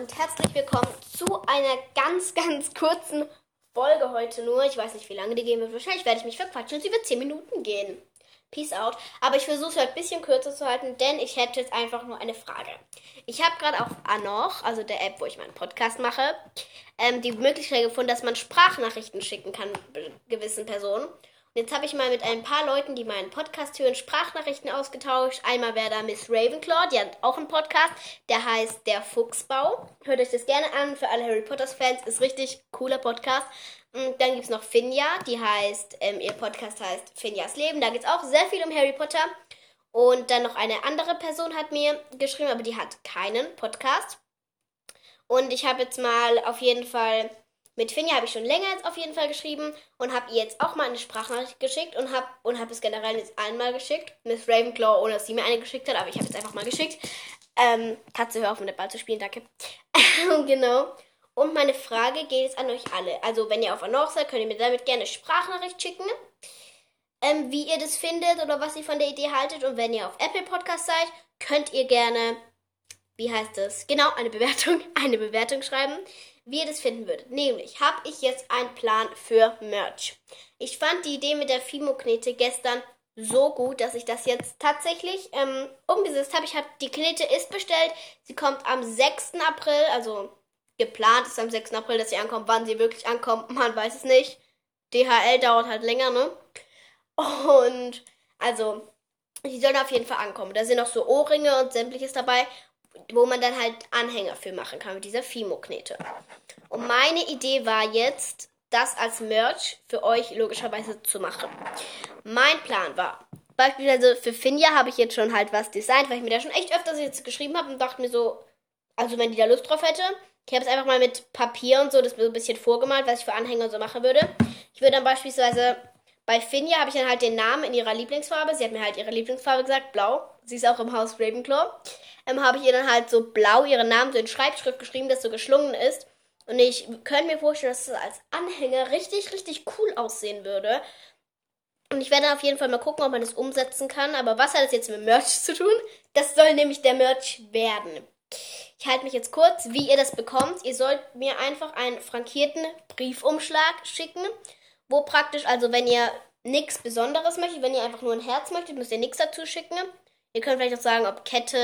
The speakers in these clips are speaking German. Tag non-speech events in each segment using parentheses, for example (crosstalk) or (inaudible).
und herzlich willkommen zu einer ganz, (laughs) ganz kurzen Folge heute nur. Ich weiß nicht, wie lange die gehen wird. Wahrscheinlich werde ich mich verquatschen und sie wird 10 Minuten gehen. Peace out. Aber ich versuche es halt ein bisschen kürzer zu halten, denn ich hätte jetzt einfach nur eine Frage. Ich habe gerade auf Anoch, also der App, wo ich meinen Podcast mache, ähm, die Möglichkeit gefunden, dass man Sprachnachrichten schicken kann gewissen Personen. Jetzt habe ich mal mit ein paar Leuten, die meinen Podcast hören, Sprachnachrichten ausgetauscht. Einmal wäre da Miss Ravenclaw, die hat auch einen Podcast, der heißt Der Fuchsbau. Hört euch das gerne an, für alle Harry Potter Fans, ist richtig cooler Podcast. Und dann gibt es noch Finja, die heißt, ähm, ihr Podcast heißt Finjas Leben. Da geht es auch sehr viel um Harry Potter. Und dann noch eine andere Person hat mir geschrieben, aber die hat keinen Podcast. Und ich habe jetzt mal auf jeden Fall mit Finja habe ich schon länger jetzt auf jeden Fall geschrieben und habe ihr jetzt auch mal eine Sprachnachricht geschickt und habe und hab es generell jetzt einmal geschickt. Miss Ravenclaw, ohne dass sie mir eine geschickt hat, aber ich habe jetzt einfach mal geschickt. Ähm, Katze, hör auf mit dem Ball zu spielen, danke. (laughs) genau. Und meine Frage geht jetzt an euch alle. Also, wenn ihr auf Anor seid, könnt ihr mir damit gerne Sprachnachricht schicken. Ähm, wie ihr das findet oder was ihr von der Idee haltet. Und wenn ihr auf Apple Podcast seid, könnt ihr gerne, wie heißt das? Genau, eine Bewertung, (laughs) eine Bewertung schreiben wie ihr das finden würdet. Nämlich habe ich jetzt einen Plan für Merch. Ich fand die Idee mit der Fimo-Knete gestern so gut, dass ich das jetzt tatsächlich ähm, umgesetzt habe. Ich habe die Knete ist bestellt. Sie kommt am 6. April, also geplant ist am 6. April, dass sie ankommt. Wann sie wirklich ankommt, (laughs) man weiß es nicht. DHL dauert halt länger, ne? Und also, die sollen auf jeden Fall ankommen. Da sind noch so Ohrringe und sämtliches dabei wo man dann halt Anhänger für machen kann mit dieser Fimo-Knete. Und meine Idee war jetzt, das als Merch für euch logischerweise zu machen. Mein Plan war, beispielsweise für Finja habe ich jetzt schon halt was designt, weil ich mir da schon echt öfters jetzt geschrieben habe und dachte mir so, also wenn die da Lust drauf hätte, ich habe es einfach mal mit Papier und so das so ein bisschen vorgemalt, was ich für Anhänger so machen würde. Ich würde dann beispielsweise bei Finja habe ich dann halt den Namen in ihrer Lieblingsfarbe. Sie hat mir halt ihre Lieblingsfarbe gesagt, blau. Sie ist auch im Haus Ravenclaw ähm, habe ich ihr dann halt so blau ihren Namen so in Schreibschrift geschrieben, das so geschlungen ist. Und ich könnte mir vorstellen, dass es als Anhänger richtig, richtig cool aussehen würde. Und ich werde auf jeden Fall mal gucken, ob man das umsetzen kann. Aber was hat das jetzt mit Merch zu tun? Das soll nämlich der Merch werden. Ich halte mich jetzt kurz, wie ihr das bekommt. Ihr sollt mir einfach einen frankierten Briefumschlag schicken, wo praktisch, also wenn ihr nichts Besonderes möchtet, wenn ihr einfach nur ein Herz möchtet, müsst ihr nichts dazu schicken. Ihr könnt vielleicht auch sagen, ob Kette,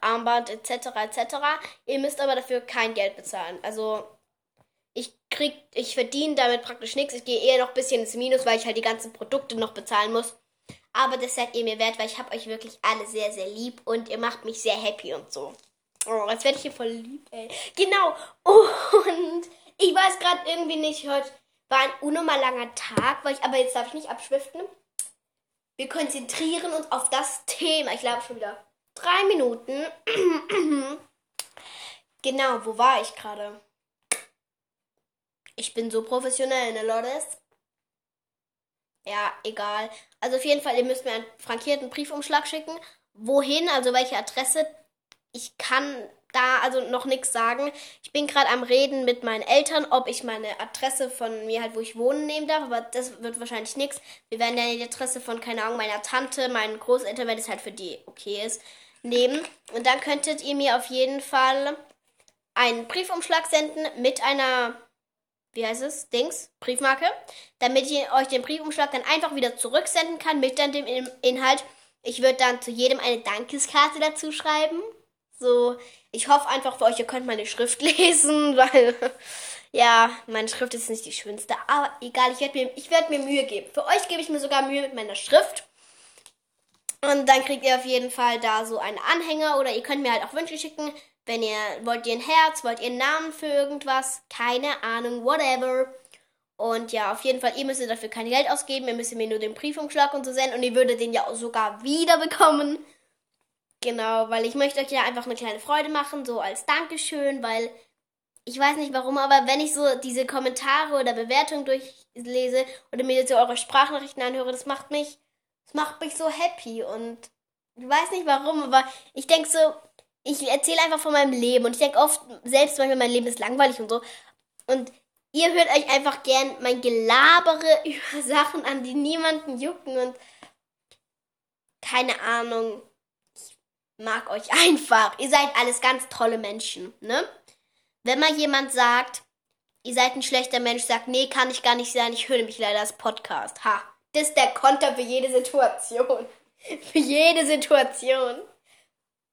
Armband etc. etc. Ihr müsst aber dafür kein Geld bezahlen. Also ich krieg, ich verdiene damit praktisch nichts. Ich gehe eher noch ein bisschen ins Minus, weil ich halt die ganzen Produkte noch bezahlen muss. Aber das seid ihr mir wert, weil ich habe euch wirklich alle sehr, sehr lieb und ihr macht mich sehr happy und so. Oh, jetzt werde ich hier voll lieb, ey. Genau. (laughs) Und ich weiß gerade irgendwie nicht, heute war ein unnormal langer Tag, weil ich, aber jetzt darf ich nicht abschwiften. Wir konzentrieren uns auf das Thema. Ich glaube schon wieder drei Minuten. (clears throat) genau, wo war ich gerade? Ich bin so professionell, ne, Leute? Ja, egal. Also auf jeden Fall, ihr müsst mir einen frankierten Briefumschlag schicken. Wohin, also welche Adresse? Ich kann da also noch nichts sagen. Ich bin gerade am Reden mit meinen Eltern, ob ich meine Adresse von mir halt, wo ich wohnen, nehmen darf, aber das wird wahrscheinlich nichts. Wir werden ja die Adresse von, keine Ahnung, meiner Tante, meinen Großeltern, wenn es halt für die okay ist, nehmen. Und dann könntet ihr mir auf jeden Fall einen Briefumschlag senden mit einer, wie heißt es, Dings, Briefmarke, damit ich euch den Briefumschlag dann einfach wieder zurücksenden kann mit dann dem Inhalt. Ich würde dann zu jedem eine Dankeskarte dazu schreiben. So, ich hoffe einfach für euch, ihr könnt meine Schrift (laughs) lesen, weil ja, meine Schrift ist nicht die schönste. Aber egal, ich werde mir, werd mir Mühe geben. Für euch gebe ich mir sogar Mühe mit meiner Schrift. Und dann kriegt ihr auf jeden Fall da so einen Anhänger oder ihr könnt mir halt auch Wünsche schicken. Wenn ihr wollt ihr ein Herz, wollt ihr einen Namen für irgendwas, keine Ahnung, whatever. Und ja, auf jeden Fall, ihr müsst dafür kein Geld ausgeben, ihr müsst mir nur den Briefumschlag und so senden und ihr würdet den ja auch sogar wieder bekommen. Genau, weil ich möchte euch ja einfach eine kleine Freude machen, so als Dankeschön, weil ich weiß nicht warum, aber wenn ich so diese Kommentare oder Bewertungen durchlese oder mir jetzt so eure Sprachnachrichten anhöre, das macht mich, das macht mich so happy und ich weiß nicht warum, aber ich denke so, ich erzähle einfach von meinem Leben und ich denke oft selbst manchmal mein Leben ist langweilig und so. Und ihr hört euch einfach gern mein Gelabere (laughs) über Sachen an, die niemanden jucken und keine Ahnung mag euch einfach. Ihr seid alles ganz tolle Menschen, ne? wenn mal jemand sagt, ihr seid ein schlechter Mensch, sagt, nee, kann ich gar nicht sein, ich höre mich leider als Podcast. Ha, das ist der Konter für jede Situation. (laughs) für jede Situation.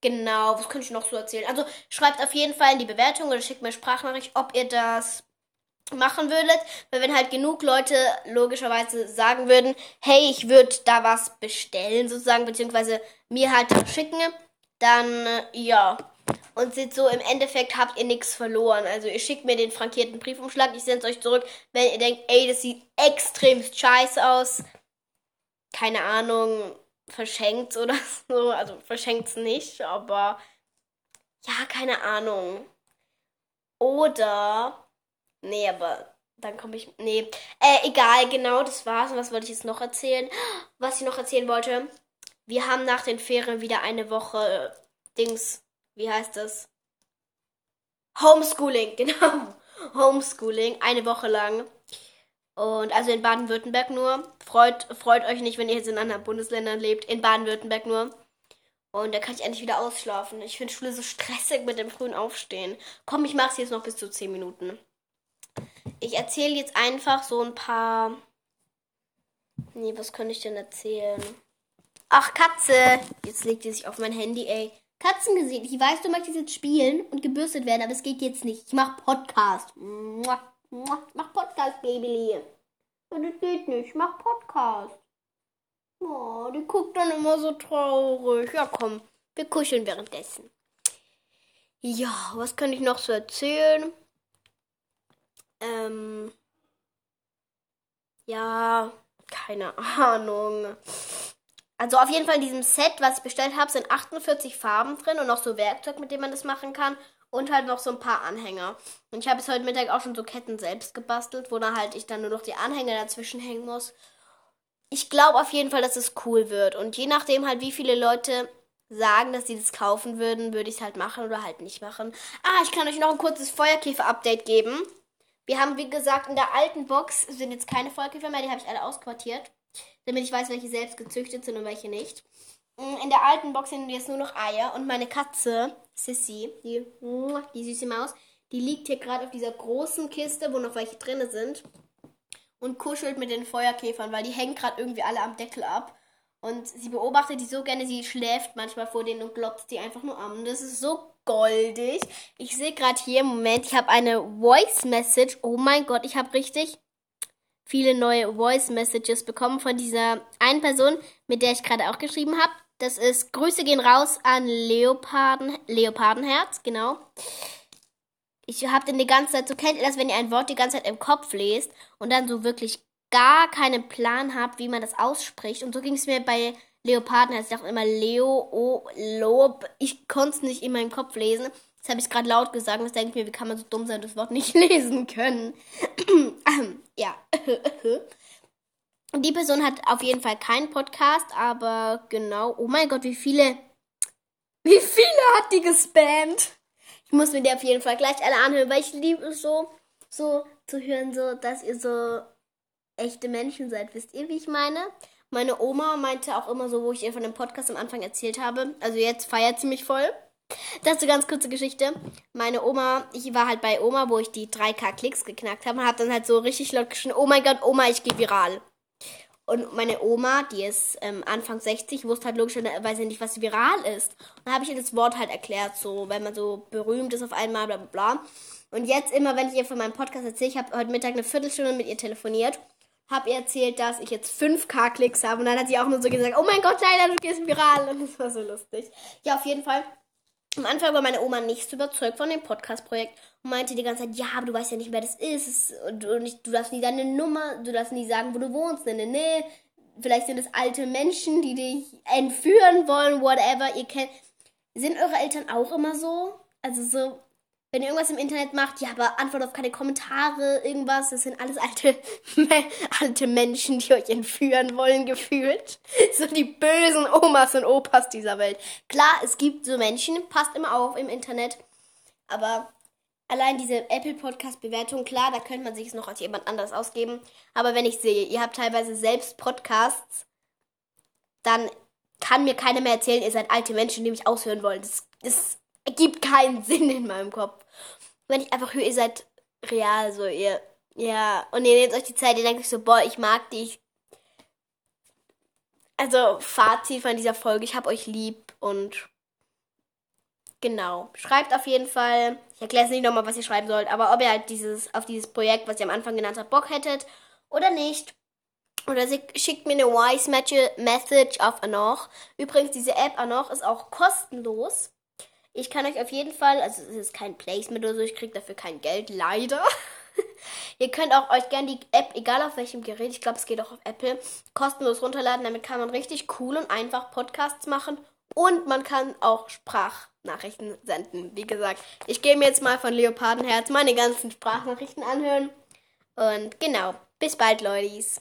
Genau, was könnte ich noch so erzählen? Also schreibt auf jeden Fall in die Bewertung oder schickt mir Sprachnachricht, ob ihr das machen würdet. Weil wenn halt genug Leute logischerweise sagen würden, hey, ich würde da was bestellen sozusagen, beziehungsweise mir halt schicken, dann äh, ja. Und seht so, im Endeffekt habt ihr nichts verloren. Also ihr schickt mir den frankierten Briefumschlag, ich sende es euch zurück, wenn ihr denkt, ey, das sieht extrem scheiße aus. Keine Ahnung, verschenkt oder (laughs) so. Also verschenkt es nicht, aber ja, keine Ahnung. Oder. Nee, aber dann komme ich. Nee. Äh, egal, genau, das war's. Und was wollte ich jetzt noch erzählen? Was ich noch erzählen wollte. Wir haben nach den Ferien wieder eine Woche äh, Dings. Wie heißt das? Homeschooling, (laughs) genau. Homeschooling, eine Woche lang. Und also in Baden-Württemberg nur. Freut, freut euch nicht, wenn ihr jetzt in anderen Bundesländern lebt. In Baden-Württemberg nur. Und da kann ich endlich wieder ausschlafen. Ich finde Schule so stressig mit dem frühen Aufstehen. Komm, ich mache es jetzt noch bis zu 10 Minuten. Ich erzähle jetzt einfach so ein paar. Nee, was könnte ich denn erzählen? Ach, Katze! Jetzt legt sie sich auf mein Handy, ey. Katzen gesehen. Ich weiß, du möchtest jetzt spielen und gebürstet werden, aber es geht jetzt nicht. Ich mach Podcast. Mach Podcast, Babyli. Ja, das geht nicht. Mach Podcast. Oh, die guckt dann immer so traurig. Ja, komm, wir kuscheln währenddessen. Ja, was kann ich noch so erzählen? Ähm. Ja, keine (laughs) Ahnung. Also auf jeden Fall in diesem Set, was ich bestellt habe, sind 48 Farben drin und noch so Werkzeug, mit dem man das machen kann und halt noch so ein paar Anhänger. Und ich habe es heute Mittag auch schon so Ketten selbst gebastelt, wo dann halt ich dann nur noch die Anhänger dazwischen hängen muss. Ich glaube auf jeden Fall, dass es cool wird. Und je nachdem halt, wie viele Leute sagen, dass sie das kaufen würden, würde ich es halt machen oder halt nicht machen. Ah, ich kann euch noch ein kurzes Feuerkäfer-Update geben. Wir haben, wie gesagt, in der alten Box sind jetzt keine Feuerkäfer mehr, die habe ich alle ausquartiert. Damit ich weiß, welche selbst gezüchtet sind und welche nicht. Mm, in der alten Box sind jetzt nur noch Eier und meine Katze, Sissy, die, die süße Maus, die liegt hier gerade auf dieser großen Kiste, wo noch welche drin sind und kuschelt mit den Feuerkäfern, weil die hängen gerade irgendwie alle am Deckel ab. Und sie beobachtet die so gerne, sie schläft manchmal vor denen und glotzt die einfach nur an. Das ist so goldig. Ich sehe gerade hier Moment, ich habe eine Voice Message. Oh mein Gott, ich habe richtig viele neue Voice Messages bekommen von dieser einen Person, mit der ich gerade auch geschrieben habe. Das ist Grüße gehen raus an Leoparden, Leopardenherz, genau. Ich habe den die ganze Zeit, so kennt ihr das, wenn ihr ein Wort die ganze Zeit im Kopf lest und dann so wirklich gar keinen Plan habt, wie man das ausspricht. Und so ging es mir bei Leopardenherz. Ich dachte immer Leo, oh, Lob. Ich konnte es nicht in meinem Kopf lesen. Das habe ich gerade laut gesagt. Das denke ich mir, wie kann man so dumm sein, das Wort nicht (laughs) lesen können? (clears throat) ja. Die Person hat auf jeden Fall keinen Podcast, aber genau. Oh mein Gott, wie viele. Wie viele hat die gespammt? Ich muss mir die auf jeden Fall gleich alle anhören, weil ich liebe es so, so zu hören, so, dass ihr so echte Menschen seid. Wisst ihr, wie ich meine? Meine Oma meinte auch immer so, wo ich ihr von dem Podcast am Anfang erzählt habe. Also jetzt feiert sie mich voll. Das ist eine ganz kurze Geschichte. Meine Oma, ich war halt bei Oma, wo ich die 3K Klicks geknackt habe und habe dann halt so richtig laut geschrien, oh mein Gott, Oma, ich gehe viral. Und meine Oma, die ist ähm, Anfang 60, wusste halt logischerweise nicht, was viral ist. Und dann habe ich ihr das Wort halt erklärt, so, wenn man so berühmt ist auf einmal, bla bla bla. Und jetzt immer, wenn ich ihr von meinem Podcast erzähle, ich habe heute Mittag eine Viertelstunde mit ihr telefoniert, habe ihr erzählt, dass ich jetzt 5K-Klicks habe. Und dann hat sie auch nur so gesagt, oh mein Gott, leider, du gehst viral. (laughs) Und das war so lustig. Ja, auf jeden Fall. Am Anfang war meine Oma nicht so überzeugt von dem Podcast-Projekt und meinte die ganze Zeit, ja, aber du weißt ja nicht, wer das ist. Und, und ich, du darfst nie deine Nummer, du darfst nie sagen, wo du wohnst. Nee, nee, nee. Vielleicht sind es alte Menschen, die dich entführen wollen, whatever. Ihr kennt. Sind eure Eltern auch immer so? Also so, wenn ihr irgendwas im Internet macht, ja, aber antwort auf keine Kommentare, irgendwas, das sind alles alte, (laughs) alte Menschen, die euch entführen wollen, gefühlt. (laughs) So die bösen Omas und Opas dieser Welt. Klar, es gibt so Menschen, passt immer auf im Internet, aber allein diese Apple Podcast Bewertung, klar, da könnte man sich es noch als jemand anderes ausgeben, aber wenn ich sehe, ihr habt teilweise selbst Podcasts, dann kann mir keiner mehr erzählen, ihr seid alte Menschen, die mich aushören wollen. Das, das ergibt keinen (laughs) Sinn in meinem Kopf. wenn ich einfach höre, ihr seid real, so ihr, ja, und ihr nehmt euch die Zeit, ihr denkt euch so, boah, ich mag dich. Also, Fazit von dieser Folge, ich hab euch lieb und genau. Schreibt auf jeden Fall, ich erkläre es nicht nochmal, was ihr schreiben sollt, aber ob ihr halt dieses, auf dieses Projekt, was ihr am Anfang genannt habt, Bock hättet oder nicht. Oder schickt mir eine Wise Message auf Anoch. Übrigens, diese App Anoch ist auch kostenlos. Ich kann euch auf jeden Fall, also es ist kein Placement oder so, ich kriege dafür kein Geld, leider. (laughs) Ihr könnt auch euch gerne die App, egal auf welchem Gerät, ich glaube, es geht auch auf Apple, kostenlos runterladen. Damit kann man richtig cool und einfach Podcasts machen. Und man kann auch Sprachnachrichten senden. Wie gesagt, ich gehe mir jetzt mal von Leopardenherz meine ganzen Sprachnachrichten anhören. Und genau, bis bald, Leute.